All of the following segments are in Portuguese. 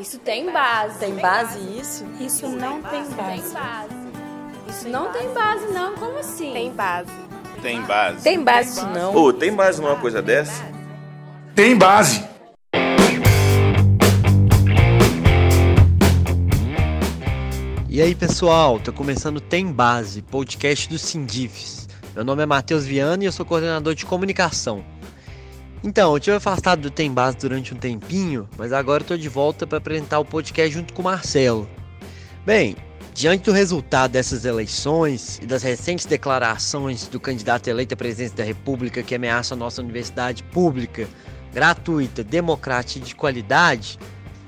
Isso tem base. Tem base isso? Isso não tem base. Tem base. Isso não tem base, não. Como assim? Tem base. Tem base. Tem base isso não. Ô, tem base numa coisa dessa? Tem base. E aí pessoal, tô começando Tem Base, podcast do Sindifes. Meu nome é Matheus Viana e eu sou coordenador de comunicação. Então, eu tive afastado do Tem Base durante um tempinho, mas agora estou de volta para apresentar o podcast junto com o Marcelo. Bem, diante do resultado dessas eleições e das recentes declarações do candidato eleito à presidência da República que ameaça a nossa universidade pública, gratuita, democrática e de qualidade,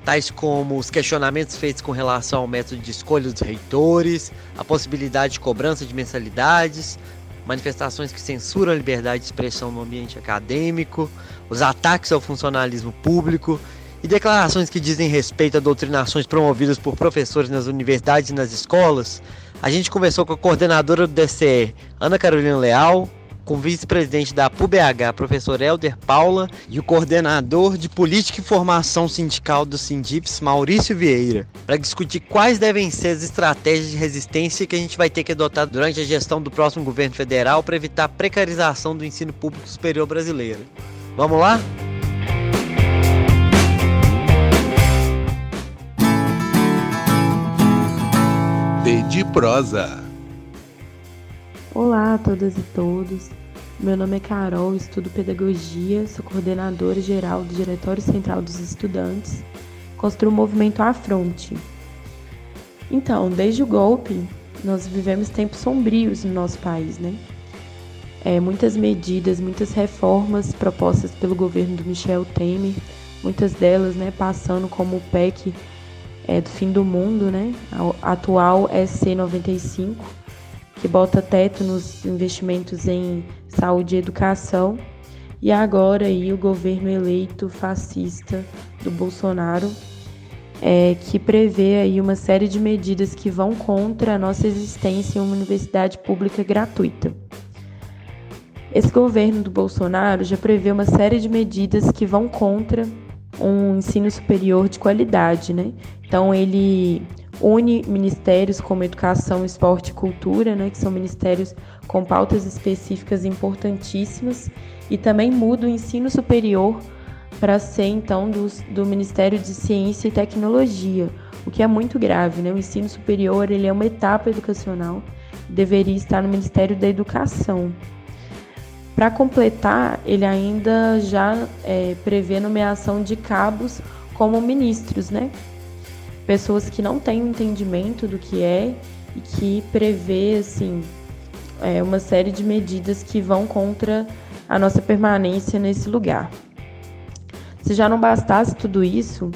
tais como os questionamentos feitos com relação ao método de escolha dos reitores, a possibilidade de cobrança de mensalidades, manifestações que censuram a liberdade de expressão no ambiente acadêmico, os ataques ao funcionalismo público e declarações que dizem respeito a doutrinações promovidas por professores nas universidades e nas escolas, a gente conversou com a coordenadora do DCE, Ana Carolina Leal, com o vice-presidente da PUBH, professor Helder Paula, e o coordenador de Política e Formação Sindical do Sindips, Maurício Vieira, para discutir quais devem ser as estratégias de resistência que a gente vai ter que adotar durante a gestão do próximo governo federal para evitar a precarização do ensino público superior brasileiro. Vamos lá? D de prosa. Olá a todas e todos. Meu nome é Carol, estudo pedagogia, sou coordenadora geral do Diretório Central dos Estudantes, construo o movimento Afronte. Então, desde o golpe, nós vivemos tempos sombrios no nosso país, né? É, muitas medidas, muitas reformas propostas pelo governo do Michel Temer, muitas delas, né, passando como o PEC é, do fim do mundo, né? A atual SC 95, que bota teto nos investimentos em saúde e educação. E agora aí o governo eleito fascista do Bolsonaro, é, que prevê aí uma série de medidas que vão contra a nossa existência em uma universidade pública gratuita. Esse governo do Bolsonaro já prevê uma série de medidas que vão contra um ensino superior de qualidade, né? Então ele une ministérios como Educação, Esporte e Cultura, né, que são ministérios com pautas específicas importantíssimas, e também muda o ensino superior para ser então do, do Ministério de Ciência e Tecnologia, o que é muito grave, né? O ensino superior ele é uma etapa educacional, deveria estar no Ministério da Educação. Para completar, ele ainda já é, prevê nomeação de cabos como ministros, né? Pessoas que não têm entendimento do que é e que prevê assim é, uma série de medidas que vão contra a nossa permanência nesse lugar. Se já não bastasse tudo isso,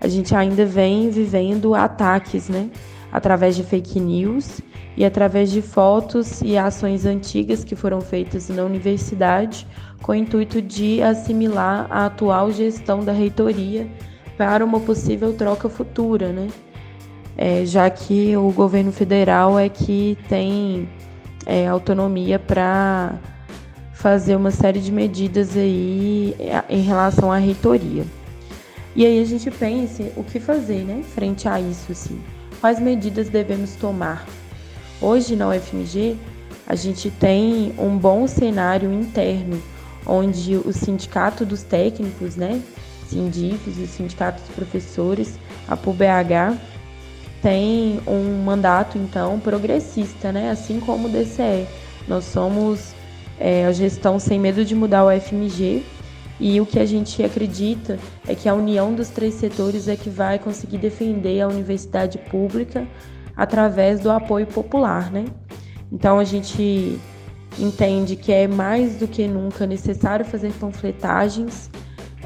a gente ainda vem vivendo ataques, né? Através de fake news e através de fotos e ações antigas que foram feitas na universidade com o intuito de assimilar a atual gestão da reitoria para uma possível troca futura, né? É, já que o governo federal é que tem é, autonomia para fazer uma série de medidas aí é, em relação à reitoria. E aí a gente pensa o que fazer, né, frente a isso, assim. Quais medidas devemos tomar? Hoje na UFMG a gente tem um bom cenário interno, onde o sindicato dos técnicos, né, Sindifes, o sindicato dos professores, a PUBH, tem um mandato então progressista, né, assim como o DCE. Nós somos é, a gestão sem medo de mudar o FMG e o que a gente acredita é que a união dos três setores é que vai conseguir defender a universidade pública através do apoio popular, né? Então a gente entende que é mais do que nunca necessário fazer panfletagens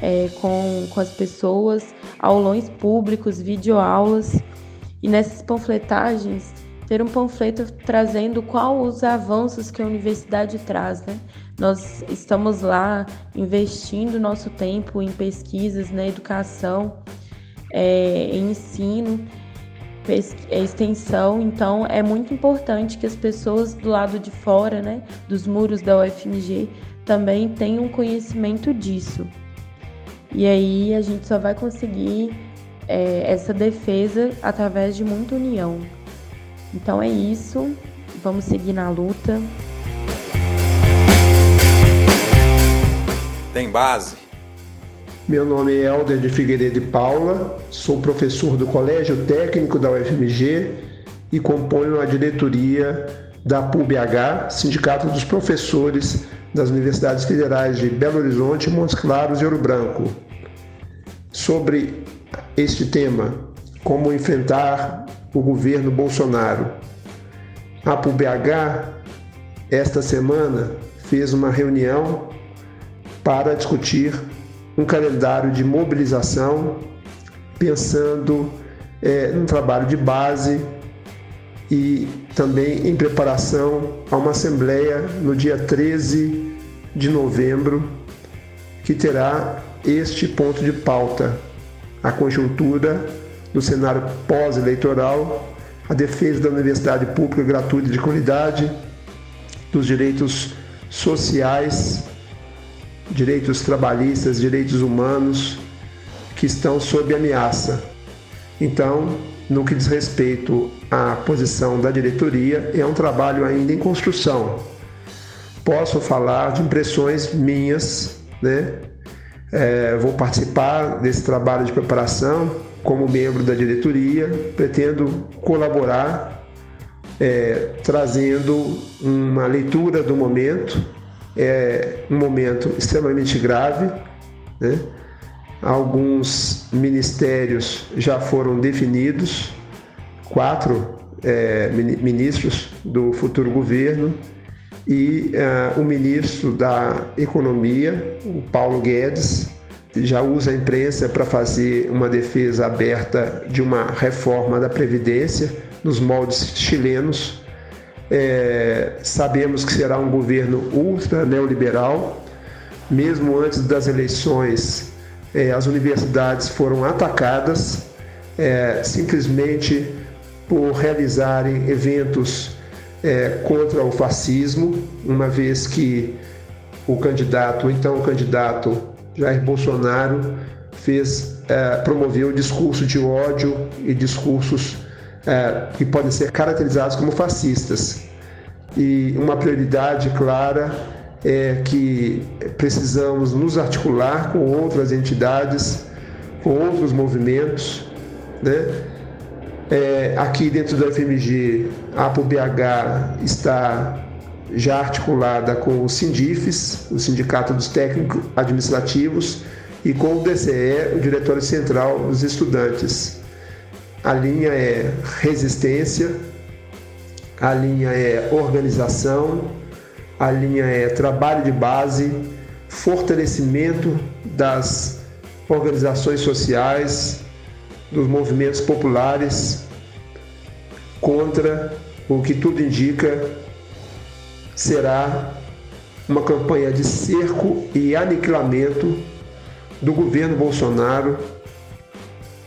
é, com, com as pessoas, aulões públicos, videoaulas e nessas panfletagens ter um panfleto trazendo qual os avanços que a universidade traz, né? Nós estamos lá investindo nosso tempo em pesquisas, na educação, é, em ensino é, extensão, então é muito importante que as pessoas do lado de fora, né, dos muros da UFMG, também tenham conhecimento disso. E aí a gente só vai conseguir é, essa defesa através de muita união. Então é isso, vamos seguir na luta. Tem base. Meu nome é Helder de Figueiredo de Paula, sou professor do Colégio Técnico da UFMG e componho a diretoria da PUBH, Sindicato dos Professores das Universidades Federais de Belo Horizonte, Montes Claros e Ouro Branco. Sobre este tema, como enfrentar o governo Bolsonaro. A PUBH, esta semana, fez uma reunião para discutir um calendário de mobilização, pensando é, trabalho de base e também em preparação a uma assembleia no dia 13 de novembro, que terá este ponto de pauta: a conjuntura do cenário pós-eleitoral, a defesa da universidade pública gratuita de qualidade, dos direitos sociais, direitos trabalhistas, direitos humanos que estão sob ameaça. Então, no que diz respeito à posição da diretoria, é um trabalho ainda em construção. Posso falar de impressões minhas, né? É, vou participar desse trabalho de preparação como membro da diretoria, pretendo colaborar é, trazendo uma leitura do momento, é um momento extremamente grave, né? Alguns ministérios já foram definidos, quatro é, ministros do futuro governo e uh, o ministro da Economia, o Paulo Guedes, já usa a imprensa para fazer uma defesa aberta de uma reforma da Previdência nos moldes chilenos. É, sabemos que será um governo ultra neoliberal. Mesmo antes das eleições, é, as universidades foram atacadas é, simplesmente por realizarem eventos é, contra o fascismo, uma vez que o candidato, então o candidato Jair Bolsonaro, fez é, promoveu discurso de ódio e discursos é, que podem ser caracterizados como fascistas. E uma prioridade clara é que precisamos nos articular com outras entidades, com outros movimentos. Né? É, aqui dentro da FMG, a ApoBH está já articulada com o Sindifes, o Sindicato dos Técnicos Administrativos, e com o DCE, o Diretório Central dos Estudantes. A linha é resistência, a linha é organização, a linha é trabalho de base, fortalecimento das organizações sociais, dos movimentos populares contra o que tudo indica será uma campanha de cerco e aniquilamento do governo Bolsonaro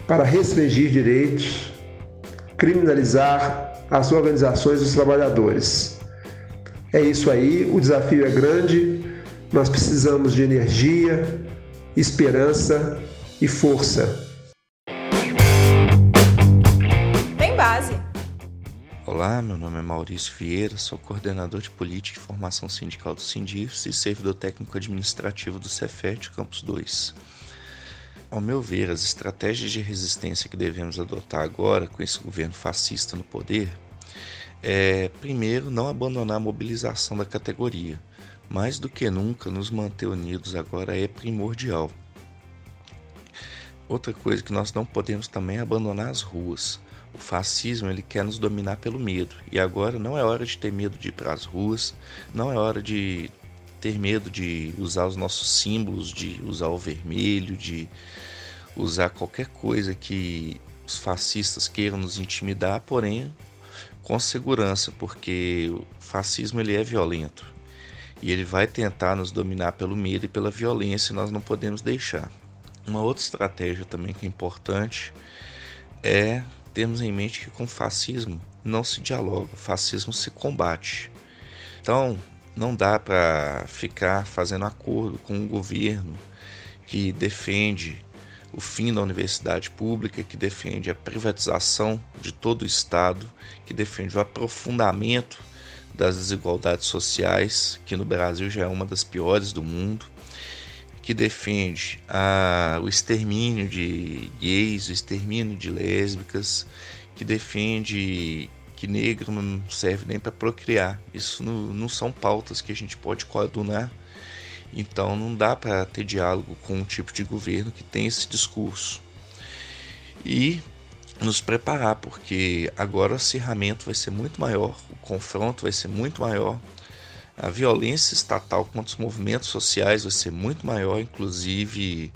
para restringir direitos, criminalizar as organizações dos trabalhadores. É isso aí, o desafio é grande, nós precisamos de energia, esperança e força. Olá, meu nome é Maurício Vieira, sou coordenador de Política e Formação Sindical do Sindifes e servidor técnico administrativo do Cefet Campus 2. Ao meu ver, as estratégias de resistência que devemos adotar agora com esse governo fascista no poder é, primeiro, não abandonar a mobilização da categoria. Mais do que nunca, nos manter unidos agora é primordial. Outra coisa que nós não podemos também é abandonar as ruas. O fascismo ele quer nos dominar pelo medo. E agora não é hora de ter medo de ir para as ruas, não é hora de ter medo de usar os nossos símbolos, de usar o vermelho, de usar qualquer coisa que os fascistas queiram nos intimidar, porém com segurança, porque o fascismo ele é violento e ele vai tentar nos dominar pelo medo e pela violência, e nós não podemos deixar. Uma outra estratégia também que é importante é termos em mente que com fascismo não se dialoga, fascismo se combate. Então, não dá para ficar fazendo acordo com um governo que defende o fim da universidade pública, que defende a privatização de todo o Estado, que defende o aprofundamento das desigualdades sociais, que no Brasil já é uma das piores do mundo, que defende o extermínio de gays, o extermínio de lésbicas, que defende que negro não serve nem para procriar. Isso não, não, são pautas que a gente pode coadunar. Então não dá para ter diálogo com um tipo de governo que tem esse discurso. E nos preparar, porque agora o acirramento vai ser muito maior, o confronto vai ser muito maior, a violência estatal contra os movimentos sociais vai ser muito maior, inclusive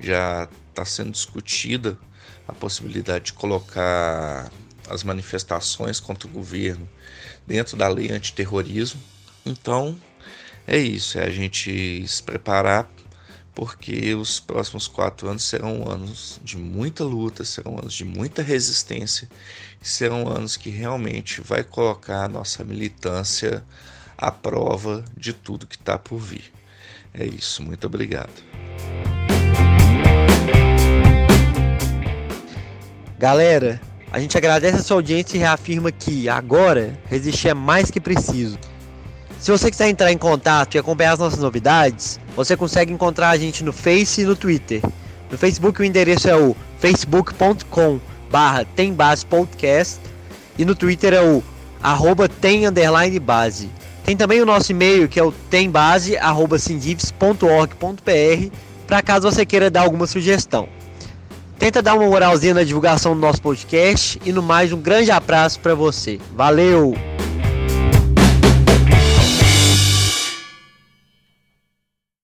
já está sendo discutida a possibilidade de colocar as manifestações contra o governo dentro da lei antiterrorismo. Então é isso, é a gente se preparar porque os próximos quatro anos serão anos de muita luta, serão anos de muita resistência, serão anos que realmente vai colocar a nossa militância à prova de tudo que está por vir. É isso, muito obrigado. Galera, a gente agradece a sua audiência e reafirma que agora resistir é mais que preciso. Se você quiser entrar em contato e acompanhar as nossas novidades, você consegue encontrar a gente no Face e no Twitter. No Facebook o endereço é o facebook.com barra podcast e no Twitter é o arroba tem base. Tem também o nosso e-mail que é o tembase.sindifes.org.br para caso você queira dar alguma sugestão. Tenta dar uma moralzinha na divulgação do nosso podcast e no mais um grande abraço para você. Valeu!